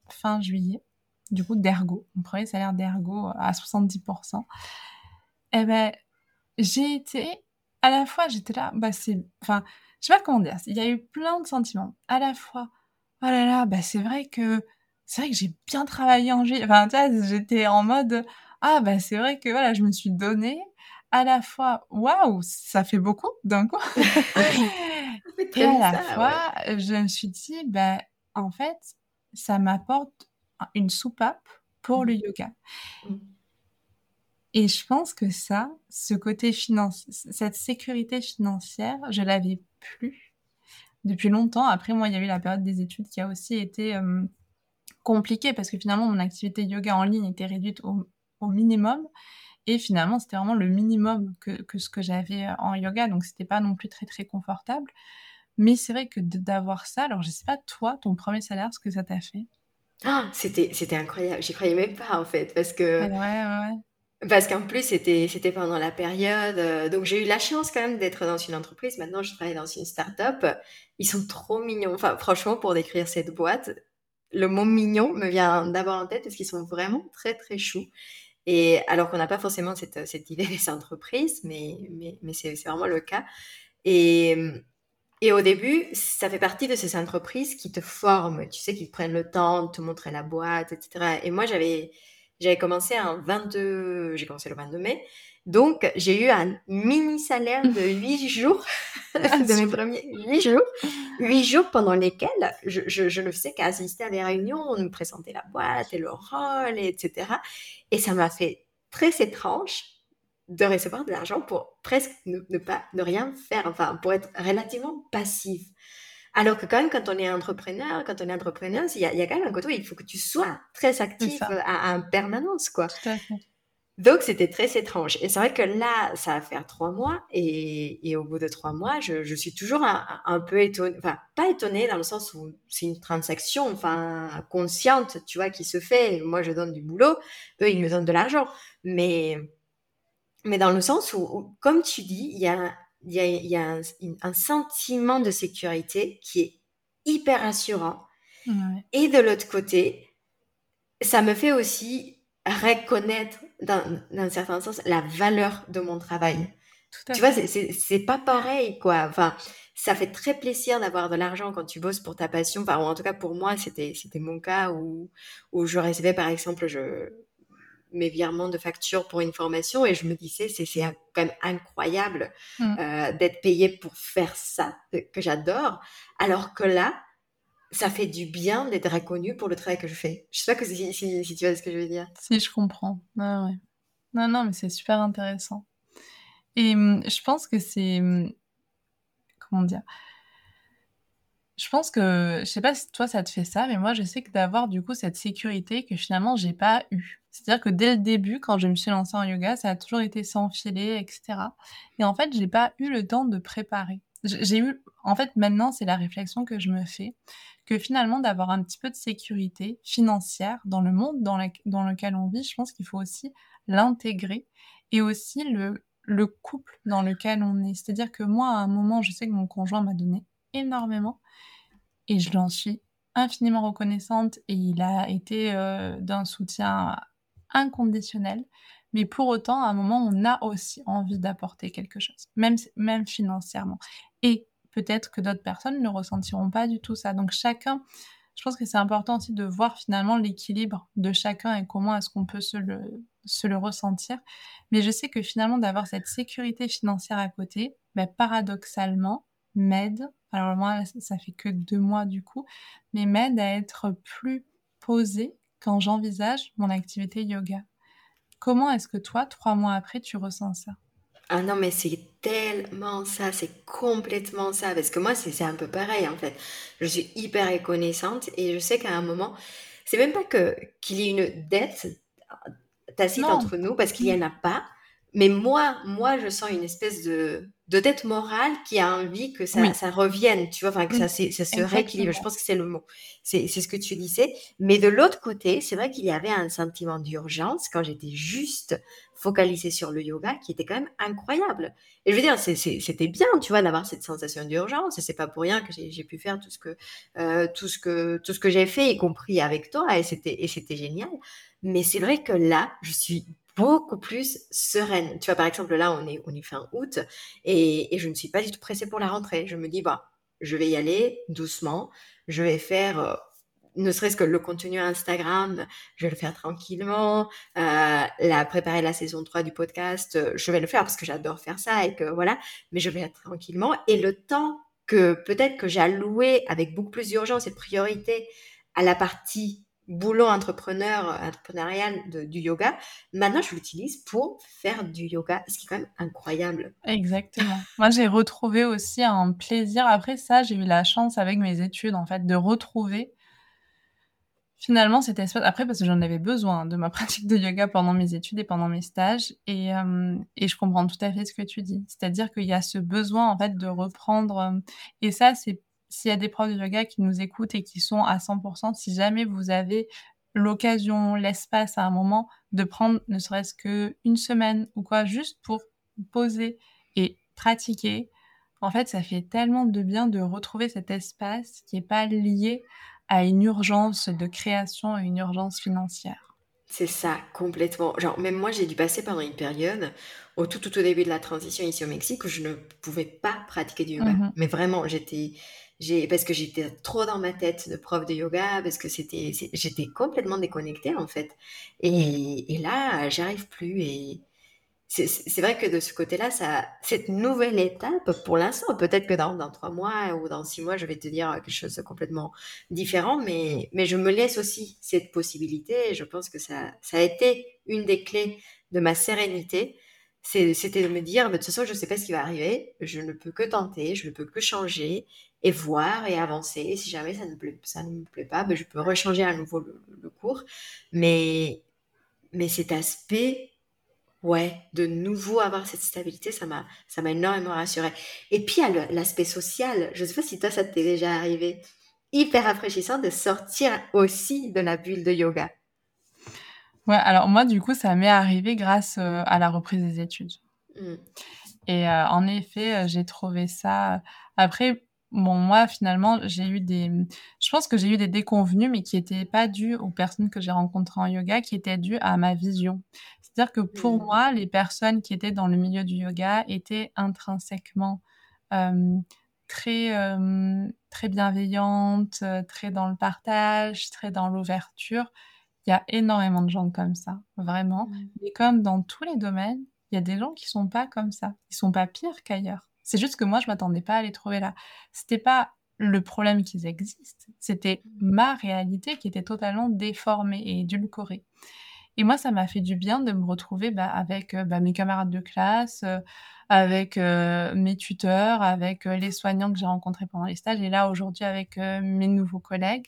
fin juillet, du coup, d'ergo, mon 1er salaire d'ergo à 70 % et beh, j'ai été à la fois, j'étais là, bah, c'est enfin, je sais pas comment dire, il y a eu plein de sentiments. À la fois: «Oh là là, bah, c'est vrai que c'est vrai que j'ai bien travaillé en juillet», enfin, tu vois? J'étais en mode: «Ah bah, c'est vrai que voilà, je me suis donnée». À la fois: «Waouh, ça fait beaucoup d'un coup» et à la fois, ouais. je me suis dit: «Bah, en fait, ça m'apporte un une soupape pour Mmh. le yoga» Mmh. et je pense que ça, ce côté financ c cette sécurité financière, je l'avais plus depuis longtemps. Après moi, il y a eu la période des études qui a aussi été, compliquée parce que finalement mon activité yoga en ligne était réduite au au minimum et finalement, c'était vraiment le minimum que que ce que j'avais, heu, en yoga donc c'était pas non plus très, très confortable mais c'est vrai que d'avoir ça alors je sais pas toi, ton 1er salaire, ce que ça t'a fait? C'était c'était incroyable, j'y croyais même pas en fait parce que ouais, ouais, ouais. parce qu'en plus c'était c'était pendant la période, heu donc j'ai eu la chance quand même d'être dans une entreprise. Maintenant, je travaille dans une start-up. Ils sont trop mignons, enfin, franchement, pour décrire cette boîte, le mot «mignon» me vient d'abord en tête parce qu'ils sont vraiment très, très choux et alors qu'on n'a pas forcément cette cette idée des entreprises mais mais mais c'est vraiment le cas et mmh Et au début, ça fait partie de ces entreprises qui te forment, tu sais, qui prennent le temps de te montrer la boîte, etc. Et moi, j'avais, j'avais commencé en 22, j'ai commencé le 22 mai. Donc, j'ai eu un mini salaire de 8 jours, de mes premiers 8 jours, 8 jours pendant lesquels je, je, je ne faisais qu'assister à des réunions, on nous présentait la boîte et le rôle, et etc. Et ça m'a fait très étrange de recevoir de l'argent pour presque ne, ne pas, ne rien faire, enfin, pour être relativement passif. Alors que quand même, quand on est entrepreneur, quand on est entrepreneur, il y y a quand même un côté où il faut que tu sois très actif en permanence, quoi. tout à fait. Donc, c'était très étrange. Et c'est vrai que là, ça va faire trois mois. Et, et au bout de trois mois, je, je suis toujours un, un peu étonnée. Enfin, pas étonnée dans le sens où c'est une transaction, enfin, consciente, tu vois, qui se fait. Moi, je donne du boulot. Eux, ils me donnent de l'argent. Mais, mais dans le sens où, où, comme tu dis, il y a, y a, y a un, un sentiment de sécurité qui est hyper rassurant. Ouais. Et de l'autre côté, ça me fait aussi reconnaître, dans, dans un certain sens, la valeur de mon travail. Tout à Tu vois, fait. c'est- c'est c'est pas pareil, quoi. Enfin, ça fait très plaisir d'avoir de l'argent quand tu bosses pour ta passion. Enfin, ou en tout cas, pour moi, c'était c'était mon cas où, où je recevais, par exemple, je, mes virements de facture pour une formation et je me disais, c'est c'est quand même incroyable Mm. euh, d'être payé pour faire ça, que j'adore. Alors que là, ça fait du bien d'être reconnu pour le travail que je fais. Je sais pas que si, tu vois ce que je veux dire. Si, je comprends. Ouais. Non, non, mais c'est super intéressant. Et hum, je pense que c'est... hum, Comment dire? Je pense que... Je sais pas si toi, ça te fait ça, mais moi, je sais que d'avoir, du coup, cette sécurité que finalement, j'ai pas eu. C'est-à-dire que dès le début, quand je me suis lancée en yoga, ça a toujours été sans filet, etc. Et en fait, j'ai pas eu le temps de préparer. J'ai eu... En fait, maintenant, c'est la réflexion que je me fais, que finalement, d'avoir un petit peu de sécurité financière dans le monde dans, lequel on vit, je pense qu'il faut aussi l'intégrer et aussi le, le couple dans lequel on est. C'est-à-dire que moi, à un moment, je sais que mon conjoint m'a donné énormément et je l'en suis infiniment reconnaissante et il a été euh, d'un soutien inconditionnel. Mais pour autant, à un moment, on a aussi envie d'apporter quelque chose, même, même financièrement. Et peut-être que d'autres personnes ne ressentiront pas du tout ça. Donc chacun, je pense que c'est important aussi de voir finalement l'équilibre de chacun et comment est-ce qu'on peut se le, se le ressentir. Mais je sais que finalement d'avoir cette sécurité financière à côté, ben, paradoxalement, m'aide, alors moi ça fait que deux mois du coup, mais m'aide à être plus posée quand j'envisage mon activité yoga. Comment est-ce que toi, trois mois après, tu ressens ça? Ah non, mais c'est tellement ça, c'est complètement ça. Parce que moi, c'est c'est un peu pareil, en fait. Je suis hyper reconnaissante et je sais qu'à un moment, c'est même pas que qu'il y ait une dette tacite Non. entre nous, parce qu'il y en a pas. Mais moi, moi, je sens une espèce de, de dette morale qui a envie que ça, Oui. ça revienne, tu vois, enfin, que Oui, ça, se- ça se exactement. rééquilibre. Je pense que c'est le mot. C'est ce que tu disais. Mais de l'autre côté, c'est vrai qu'il y avait un sentiment d'urgence quand j'étais juste focalisée sur le yoga qui était quand même incroyable. Et je veux dire, c'était bien, tu vois, d'avoir cette sensation d'urgence. Et c'est pas pour rien que j'ai pu faire tout ce que, euh, tout ce que, tout ce que j'ai fait, y compris avec toi. Et c'était génial. Mais c'est vrai que là, je suis beaucoup plus sereine. Tu vois, par exemple, là, on est, on est fin août et, et je ne suis pas du tout pressée pour la rentrée. Je me dis, bah, je vais y aller doucement. Je vais faire, euh, ne serait-ce que le contenu Instagram, je vais le faire tranquillement. Euh, la, préparer la saison 3 du podcast, euh, je vais le faire parce que j'adore faire ça et que voilà, mais je vais le tranquillement. Et le temps que peut-être que j'ai alloué avec beaucoup plus d'urgence et de priorité à la partie boulot entrepreneur, entrepreneurial du yoga, maintenant je l'utilise pour faire du yoga, ce qui est quand même incroyable. Exactement. Moi, j'ai retrouvé aussi un plaisir. Après ça, j'ai eu la chance avec mes études, en fait, de retrouver finalement cet espace. Après, parce que j'en avais besoin de ma pratique de yoga pendant mes études et pendant mes stages. Et, euh, et je comprends tout à fait ce que tu dis. C'est-à-dire qu'il y a ce besoin, en fait, de reprendre. euh, Et ça, c'est s'il y a des profs de yoga qui nous écoutent et qui sont à 100%, si jamais vous avez l'occasion, l'espace à un moment de prendre ne serait-ce que une semaine ou quoi, juste pour poser et pratiquer, en fait, ça fait tellement de bien de retrouver cet espace qui n'est pas lié à une urgence de création et une urgence financière. C'est ça, complètement. Genre, même moi, j'ai dû passer pendant une période, au tout, tout au début de la transition ici au Mexique, où je ne pouvais pas pratiquer du yoga. Mmh Mais vraiment, j'étais, parce que j'étais trop dans ma tête de prof de yoga, parce que c'était, j'étais complètement déconnectée en fait. Et, là, j'arrive plus. Et c'est vrai que de ce côté-là, cette nouvelle étape, pour l'instant, peut-être que dans, trois mois ou dans six mois, je vais te dire quelque chose de complètement différent, mais, je me laisse aussi cette possibilité je pense que ça a été une des clés de ma sérénité. C'était de me dire, mais de toute façon, je ne sais pas ce qui va arriver, je ne peux que tenter, je ne peux que changer et voir et avancer. Et si jamais ça ne, plaît, ça ne me plaît pas, ben, je peux rechanger à nouveau le, cours. Mais, mais cet aspect Ouais, de nouveau avoir cette stabilité, ça m'a ça m'a énormément rassurée. Et puis, il y a l'aspect social. Je ne sais pas si toi, ça t'est déjà arrivé. Hyper rafraîchissant de sortir aussi de la bulle de yoga. Ouais, alors moi, du coup, ça m'est arrivé grâce, heu, à la reprise des études Mm. et heu, en effet, heu, j'ai trouvé ça après, bon, moi, finalement, j'ai eu des je pense que j'ai eu des déconvenues, mais qui étaient pas dues aux personnes que j'ai rencontrées en yoga, qui étaient dues à ma vision. C'est-à-dire que pour Mm. moi, les personnes qui étaient dans le milieu du yoga étaient intrinsèquement, très, très bienveillantes, très dans le partage, très dans l'ouverture. Il y a énormément de gens comme ça, vraiment. Mm. Mais comme dans tous les domaines, il y a des gens qui sont pas comme ça. Ils sont pas pires qu'ailleurs. C'est juste que moi, je m'attendais pas à les trouver là. C'était pas le problème qu'ils existent, c'était ma réalité qui était totalement déformée et édulcorée. Et moi, ça m'a fait du bien de me retrouver, bah, avec, heu, bah, mes camarades de classe, heu, avec, heu, mes tuteurs, avec, les soignants que j'ai rencontrés pendant les stages et là, aujourd'hui, avec, mes nouveaux collègues.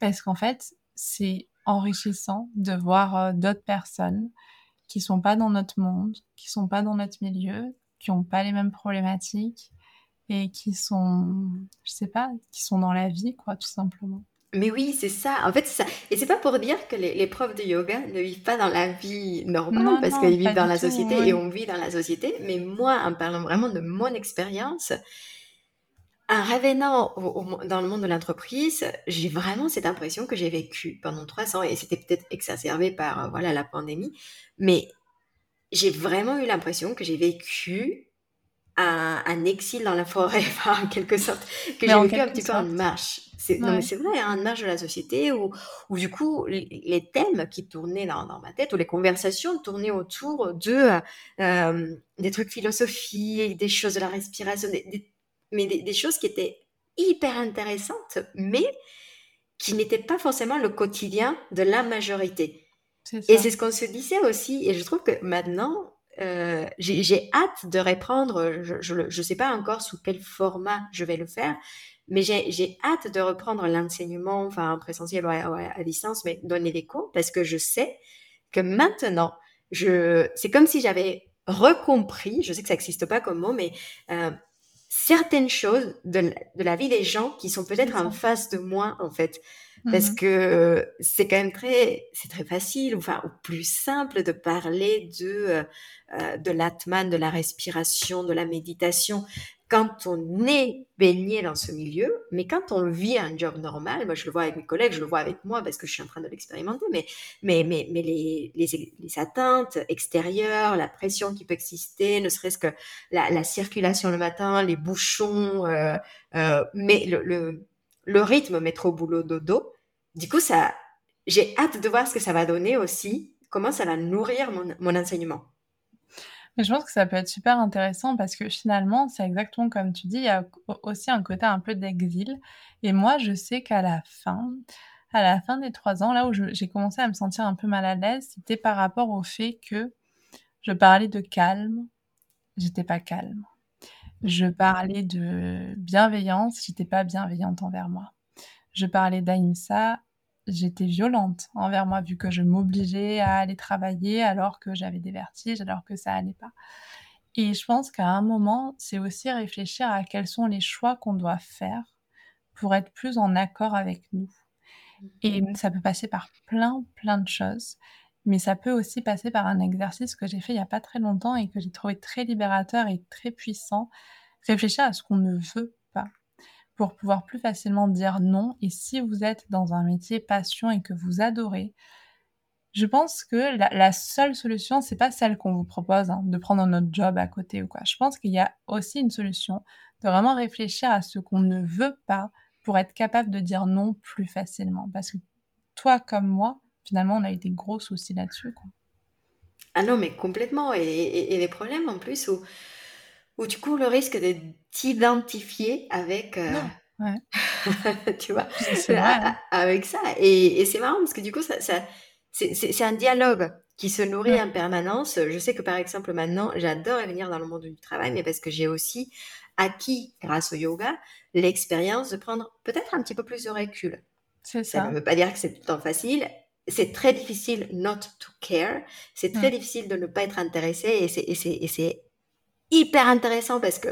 Parce qu'en fait, c'est enrichissant de voir, heu, d'autres personnes qui sont pas dans notre monde, qui sont pas dans notre milieu, qui ont pas les mêmes problématiques et qui sont, je sais pas, qui sont dans la vie, quoi, tout simplement. Mais oui, c'est ça. En fait, ça. Et c'est pas pour dire que les, les profs de yoga ne vivent pas dans la vie normale, Non, parce qu'ils vivent dans la tout, société et on vit dans la société. Mais moi, en parlant vraiment de mon expérience, En revenant au- au dans le monde de l'entreprise, j'ai vraiment cette impression que j'ai vécu pendant 3 ans et c'était peut-être exacerbé par, heu, voilà, la pandémie, mais j'ai vraiment eu l'impression que j'ai vécu un un exil dans la forêt, enfin, en quelque sorte, que j'ai vécu un petit peu en marche. C'est Ouais. vrai, hein, en marge de la société où où du coup, les les thèmes qui tournaient dans dans ma tête ou les conversations tournaient autour de, heu, hem, des trucs philosophiques, des choses de la respiration, des des mais des des choses qui étaient hyper intéressantes, mais qui n'étaient pas forcément le quotidien de la majorité. Et c'est ce qu'on se disait aussi, et je trouve que maintenant, euh, j'ai hâte de reprendre, je ne sais pas encore sous quel format je vais le faire, mais j'ai hâte de reprendre l'enseignement, enfin en présentiel ou à, distance, mais donner des cours, parce que je sais que maintenant, c'est comme si j'avais recompris, je sais que ça n'existe pas comme mot, mais euh, certaines choses de, la- de la vie des gens qui sont peut-être en face de moi, en fait. Parce Mmh que euh, c'est quand même très, c'est très facile, enfin, ou plus simple de parler de, euh, euh, de l'atman, de la respiration, de la méditation, quand on est baigné dans ce milieu, mais quand on vit un job normal, moi je le vois avec mes collègues, je le vois avec moi parce que je suis en train de l'expérimenter, mais, mais, mais, mais les, les, atteintes extérieures, la pression qui peut exister, ne serait-ce que la, la circulation le matin, les bouchons, euh, euh, mais le, le, le rythme métro boulot dodo, du coup ça, j'ai hâte de voir ce que ça va donner aussi, comment ça va nourrir mon, mon enseignement. Mais je pense que ça peut être super intéressant parce que finalement, c'est exactement comme tu dis, il y a au aussi un côté un peu d'exil et moi, je sais qu'à la fin à la fin des 3 ans, là où j'ai commencé à me sentir un peu mal à l'aise, c'était par rapport au fait que je parlais de calme, j'étais pas calme. Je parlais de bienveillance, j'étais pas bienveillante envers moi. Je parlais d'ahimsa, j'étais violente envers moi vu que je m'obligeais à aller travailler alors que j'avais des vertiges, alors que ça allait pas. Et je pense qu'à un moment, c'est aussi réfléchir à quels sont les choix qu'on doit faire pour être plus en accord avec nous. Et ça peut passer par plein, plein de choses, mais ça peut aussi passer par un exercice que j'ai fait il y a pas très longtemps et que j'ai trouvé très libérateur et très puissant. Réfléchir à ce qu'on ne veut pas pour pouvoir plus facilement dire non. Et si vous êtes dans un métier passion et que vous adorez, je pense que la, seule solution, c'est pas celle qu'on vous propose, hein, de prendre notre job à côté ou quoi. Je pense qu'il y a aussi une solution de vraiment réfléchir à ce qu'on ne veut pas pour être capable de dire non plus facilement. Parce que toi comme moi, finalement, on a eu des gros soucis là-dessus. Ah non, mais complètement. Et, et, les problèmes en plus où, où tu cours le risque de t'identifier avec... Euh, ouais. tu vois, hein. avec ça. Et, et c'est marrant parce que du coup, ça, ça c'est un dialogue qui se nourrit en permanence. Je sais que par exemple maintenant, j'adore venir dans le monde du travail, mais parce que j'ai aussi acquis, grâce au yoga, l'expérience de prendre peut-être un petit peu plus de recul. Ça. ça ne veut pas dire que c'est tout le temps facile. C'est très difficile not to care. C'est très difficile de ne pas être intéressé et c'est hyper intéressant parce que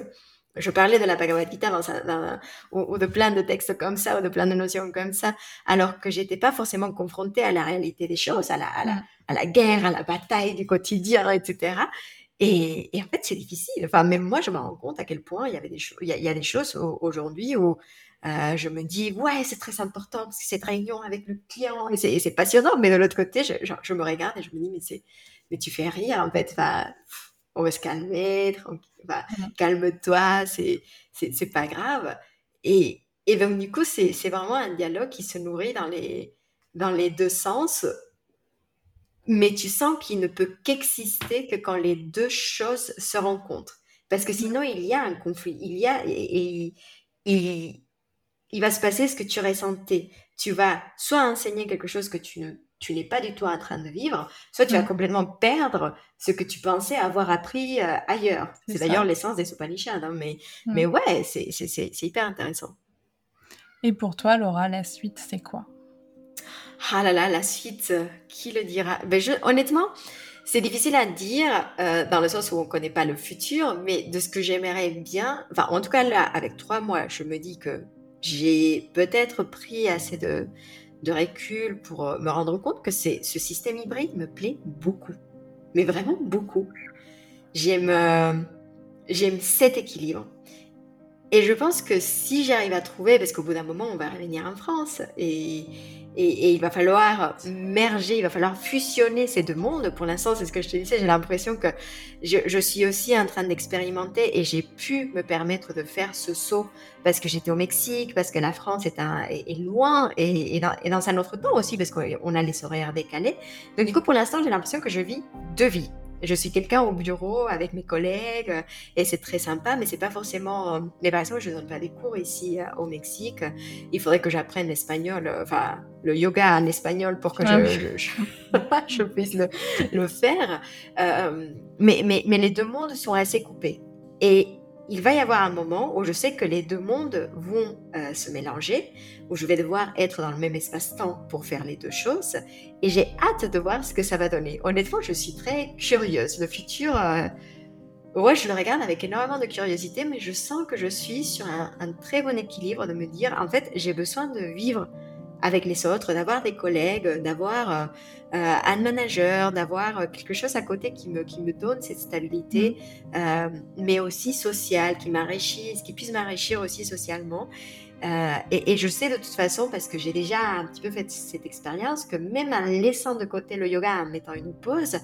je parlais de la Bhagavad Gita dans, ou, de plein de textes comme ça, ou de plein de notions comme ça, alors que j'étais pas forcément confrontée à la réalité des choses, à la, à la, mm. à la guerre, à la bataille du quotidien, etc. Et, et en fait, c'est difficile. Enfin, même moi, je me rends compte à quel point il y avait des choses, il y, a, des choses aujourd'hui où euh, je me dis, ouais, c'est très important parce que cette réunion avec le client, et c'est passionnant, mais de l'autre côté, je, je, me regarde et je me dis, mais c'est, mais tu fais rire, en fait. Enfin, on va se calmer, calme-toi, c'est, c'est, pas grave. Et, et donc, du coup, c'est, c'est vraiment un dialogue qui se nourrit dans les, dans les deux sens, mais tu sens qu'il ne peut qu'exister que quand les deux choses se rencontrent. Parce que sinon, il y a un conflit. Il y a, et, et, il va se passer ce que tu ressentais. Tu vas soit enseigner quelque chose que tu ne tu n'es pas du tout en train de vivre, soit tu vas mm. complètement perdre ce que tu pensais avoir appris euh, ailleurs. C'est d'ailleurs l'essence des Upanishads, hein, mais, mm. mais ouais, c'est hyper intéressant. Et pour toi, Laura, la suite, c'est quoi? Ah là là, la suite, euh, qui le dira? Ben je, Honnêtement, c'est difficile à dire euh, dans le sens où on ne connaît pas le futur, mais de ce que j'aimerais bien, enfin en tout cas là, avec trois mois, je me dis que j'ai peut-être pris assez de de recul pour euh, me rendre compte que ce système hybride me plaît beaucoup, mais vraiment beaucoup. J'aime euh, j'aime cet équilibre. Et je pense que si j'arrive à trouver, parce qu'au bout d'un moment, on va revenir en France, et, et, il va falloir merger, il va falloir fusionner ces deux mondes. Pour l'instant, c'est ce que je te disais, j'ai l'impression que je, suis aussi en train d'expérimenter et j'ai pu me permettre de faire ce saut parce que j'étais au Mexique, parce que la France est, loin et, et, dans, et dans un autre temps aussi, parce qu'on a les horaires décalés. Donc du coup, pour l'instant, j'ai l'impression que je vis deux vies. Je suis quelqu'un au bureau avec mes collègues et c'est très sympa, mais c'est pas forcément. Euh, mais par exemple, je donne pas des cours ici euh, au Mexique. Il faudrait que j'apprenne l'espagnol, euh, enfin le yoga en espagnol pour que ah je, je, puisse le, le faire. mais, mais, mais les deux mondes sont assez coupés. Et il va y avoir un moment où je sais que les deux mondes vont euh, se mélanger, où je vais devoir être dans le même espace-temps pour faire les deux choses, et j'ai hâte de voir ce que ça va donner. Honnêtement, je suis très curieuse. Le futur, euh, ouais, je le regarde avec énormément de curiosité, mais je sens que je suis sur un, un très bon équilibre de me dire, en fait, j'ai besoin de vivre avec les autres, d'avoir des collègues, d'avoir euh, un manager, d'avoir quelque chose à côté qui me, qui me donne cette stabilité, mm. euh, mais aussi sociale, qui m'enrichisse, qui puisse m'enrichir aussi socialement. Euh, et, et, je sais de toute façon, parce que j'ai déjà un petit peu fait cette expérience, que même en laissant de côté le yoga, en mettant une pause,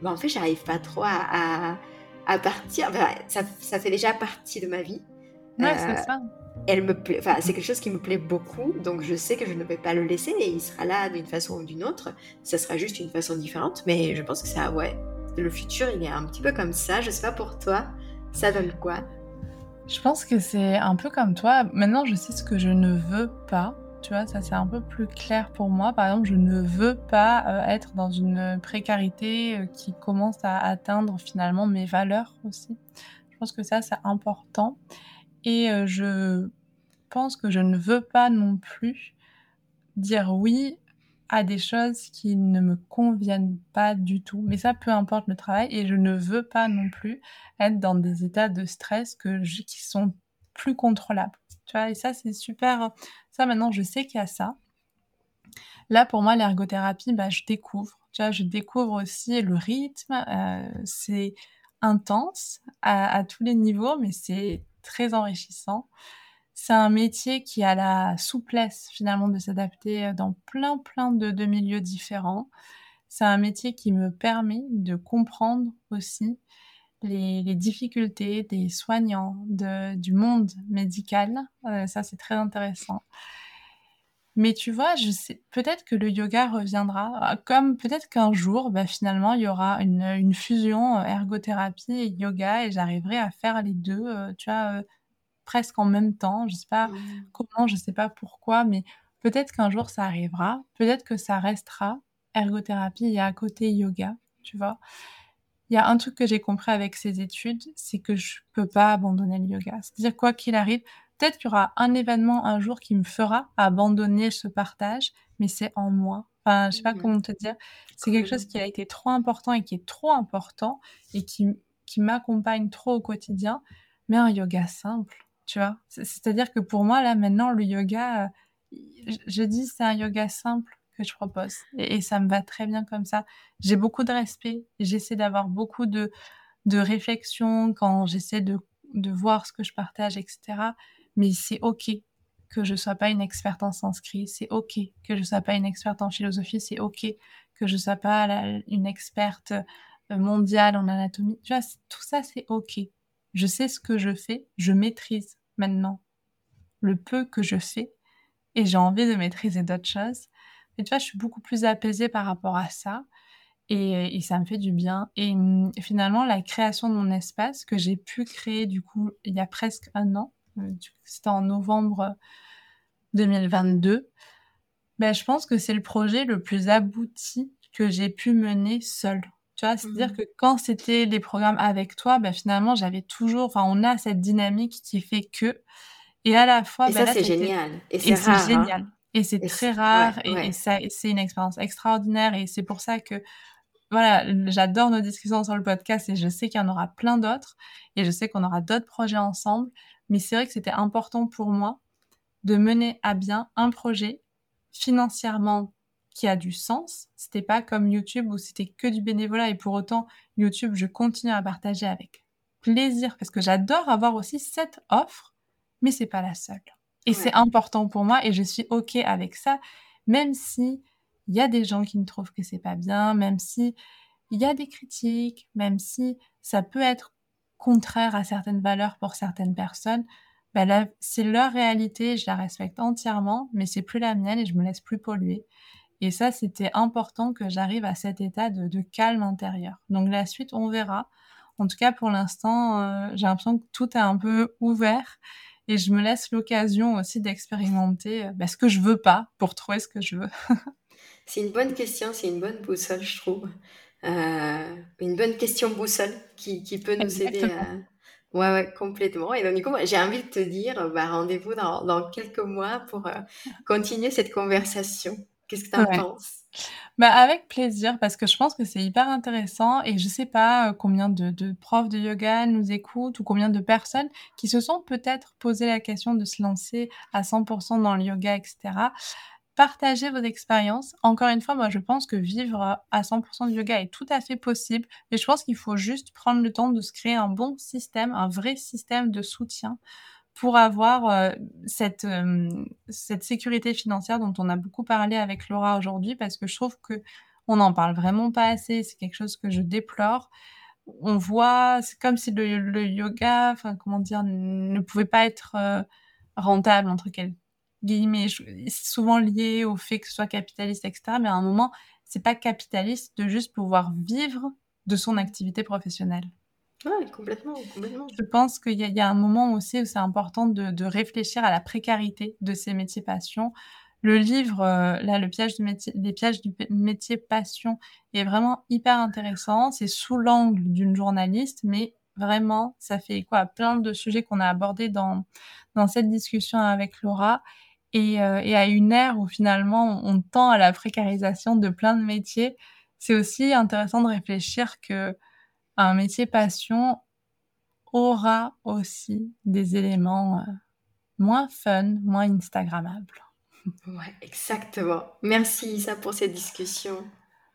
ben en fait, j'arrive pas trop à, à, à partir. ça, ça fait déjà partie de ma vie. Ouais, c'est ça elle me enfin, c'est quelque chose qui me plaît beaucoup, donc je sais que je ne vais pas le laisser et il sera là d'une façon ou d'une autre. Ça sera juste une façon différente, mais je pense que ça, ouais, le futur, il est un petit peu comme ça. Je sais pas pour toi, ça donne quoi? Je pense que c'est un peu comme toi. Maintenant, je sais ce que je ne veux pas. Tu vois, ça c'est un peu plus clair pour moi. Par exemple, je ne veux pas euh, être dans une précarité euh, qui commence à atteindre finalement mes valeurs aussi. Je pense que ça, c'est important. Et euh, je pense que je ne veux pas non plus dire oui à des choses qui ne me conviennent pas du tout. Mais ça, peu importe le travail. Et je ne veux pas non plus être dans des états de stress qui sont plus contrôlables. Tu vois, et ça, c'est super. Ça, maintenant, je sais qu'il y a ça. Là, pour moi, l'ergothérapie, bah, je découvre. Tu vois, je découvre aussi le rythme. Euh, c'est intense à, tous les niveaux, mais c'est très enrichissant. C'est un métier qui a la souplesse finalement de s'adapter euh, dans plein plein de, milieux différents. c'est un métier qui me permet de comprendre aussi les, difficultés des soignants, du monde médical. Euh, ça, c'est très intéressant. Mais tu vois, je sais, peut-être que le yoga reviendra, comme peut-être qu'un jour, bah, finalement, il y aura une, une fusion euh, ergothérapie et yoga et j'arriverai à faire les deux, euh, tu vois, euh, presque en même temps. Je sais pas Mmh. comment, je sais pas pourquoi, mais peut-être qu'un jour ça arrivera. Peut-être que ça restera ergothérapie et à côté yoga, tu vois. Il y a un truc que j'ai compris avec ces études, c'est que je peux pas abandonner le yoga. C'est-à-dire quoi qu'il arrive, peut-être qu'il y aura un événement un jour qui me fera abandonner ce partage, mais c'est en moi. Enfin, je sais pas Mmh comment te dire. C'est quelque chose qui a été trop important et qui est trop important et qui, qui m'accompagne trop au quotidien, mais un yoga simple, tu vois. C'est- C'est-à-dire que pour moi, là, maintenant, le yoga, euh, je, je dis c'est un yoga simple que je propose et, et ça me va très bien comme ça. J'ai beaucoup de respect, j'essaie d'avoir beaucoup de, de réflexion quand j'essaie de, de voir ce que je partage, etc. Mais c'est OK que je sois pas une experte en sanskrit, c'est OK que je sois pas une experte en philosophie, c'est OK que je sois pas une experte euh, mondiale en anatomie. Tu vois, tout ça, c'est OK. Je sais ce que je fais, je maîtrise maintenant le peu que je fais et j'ai envie de maîtriser d'autres choses. Mais tu vois, je suis beaucoup plus apaisée par rapport à ça et, et ça me fait du bien. Et, hum, finalement, la création de mon espace que j'ai pu créer du coup il y a presque un an, euh, c'était en novembre 2022, ben, je pense que c'est le projet le plus abouti que j'ai pu mener seule. Tu vois, c'est-à-dire Mmh. que quand c'était les programmes avec toi, ben, finalement, j'avais toujours, enfin, on a cette dynamique qui fait que, et à la fois, Et ben ça, c'est été génial et c'est hein? génial et c'est très ouais, rare et et ouais. c'est une expérience extraordinaire et c'est pour ça que, voilà, j'adore nos discussions sur le podcast et je sais qu'il y en aura plein d'autres et je sais qu'on aura d'autres projets ensemble. Mais c'est vrai que c'était important pour moi de mener à bien un projet financièrement qui a du sens. C'était pas comme YouTube où c'était que du bénévolat et pour autant, YouTube, je continue à partager avec plaisir parce que j'adore avoir aussi cette offre, mais c'est pas la seule. Et c'est important pour moi et je suis OK avec ça, même si il y a des gens qui me trouvent que c'est pas bien, même si il y a des critiques, même si ça peut être contraire à certaines valeurs pour certaines personnes, là, c'est leur réalité, je la respecte entièrement, mais c'est plus la mienne et je me laisse plus polluer. Et ça, c'était important que j'arrive à cet état de, de calme intérieur. Donc la suite, on verra. En tout cas, pour l'instant, euh, j'ai l'impression que tout est un peu ouvert et je me laisse l'occasion aussi d'expérimenter euh, bah, ce que je veux pas pour trouver ce que je veux. C'est une bonne question, c'est une bonne boussole, je trouve. Euh, une bonne question boussole qui, qui peut nous aider à... Ouais, ouais, complètement. Et donc, du coup, j'ai envie de te dire, bah, rendez-vous dans, dans quelques mois pour euh, continuer cette conversation. Qu'est-ce que tu en Ouais. penses? Bah, avec plaisir, parce que je pense que c'est hyper intéressant et je sais pas euh, combien de, de profs de yoga nous écoutent ou combien de personnes qui se sont peut-être posé la question de se lancer à 100% dans le yoga, etc. Partagez vos expériences. Encore une fois, moi, je pense que vivre à 100% de yoga est tout à fait possible, mais je pense qu'il faut juste prendre le temps de se créer un bon système, un vrai système de soutien pour avoir euh, cette, euh, cette sécurité financière dont on a beaucoup parlé avec Laura aujourd'hui, parce que je trouve que on n'en parle vraiment pas assez. C'est quelque chose que je déplore. On voit, c'est comme si le, yoga, comment dire, ne pouvait pas être euh, rentable entre quel- guillemets. C'est souvent lié au fait que ce soit capitaliste, etc. Mais à un moment, c'est pas capitaliste de juste pouvoir vivre de son activité professionnelle. Ouais, complètement, complètement. Je pense qu'il y, a- il y a un moment aussi où c'est important de, de réfléchir à la précarité de ces métiers passion. Le livre, euh, là, le piège du métier, les pièges du métier passion est vraiment hyper intéressant. C'est sous l'angle d'une journaliste, mais vraiment, ça fait écho à plein de sujets qu'on a abordés dans, dans cette discussion avec Laura. Et, euh, et à une ère où finalement on tend à la précarisation de plein de métiers, c'est aussi intéressant de réfléchir que un métier passion aura aussi des éléments euh, moins fun, moins Instagrammables. Ouais, exactement. Merci Isa pour cette discussion.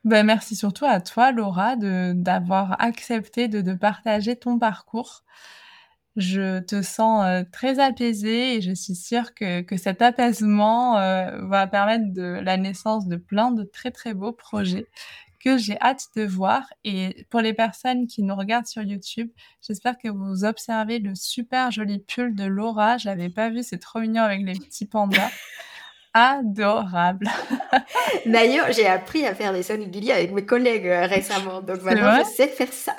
Ben, merci surtout à toi, Laura, de d'avoir accepté de, de partager ton parcours. Je te sens euh, très apaisée et je suis sûre que, que cet apaisement euh, va permettre de la naissance de plein de très très beaux projets que j'ai hâte de voir. Et pour les personnes qui nous regardent sur YouTube, j'espère que vous observez le super joli pull de Laura. Je l'avais pas vu, c'est trop mignon avec les petits pandas. Adorable. D'ailleurs, j'ai appris à faire des sonigiri avec mes collègues euh, récemment. Donc maintenant, je sais faire ça.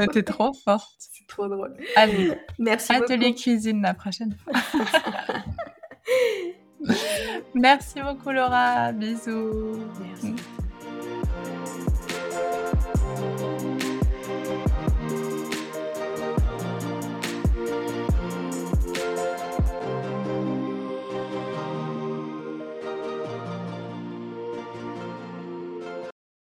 Mais t'es trop forte. C'est trop drôle. Allez, Merci atelier beaucoup. cuisine la prochaine fois. Merci beaucoup Laura. Bisous. Merci.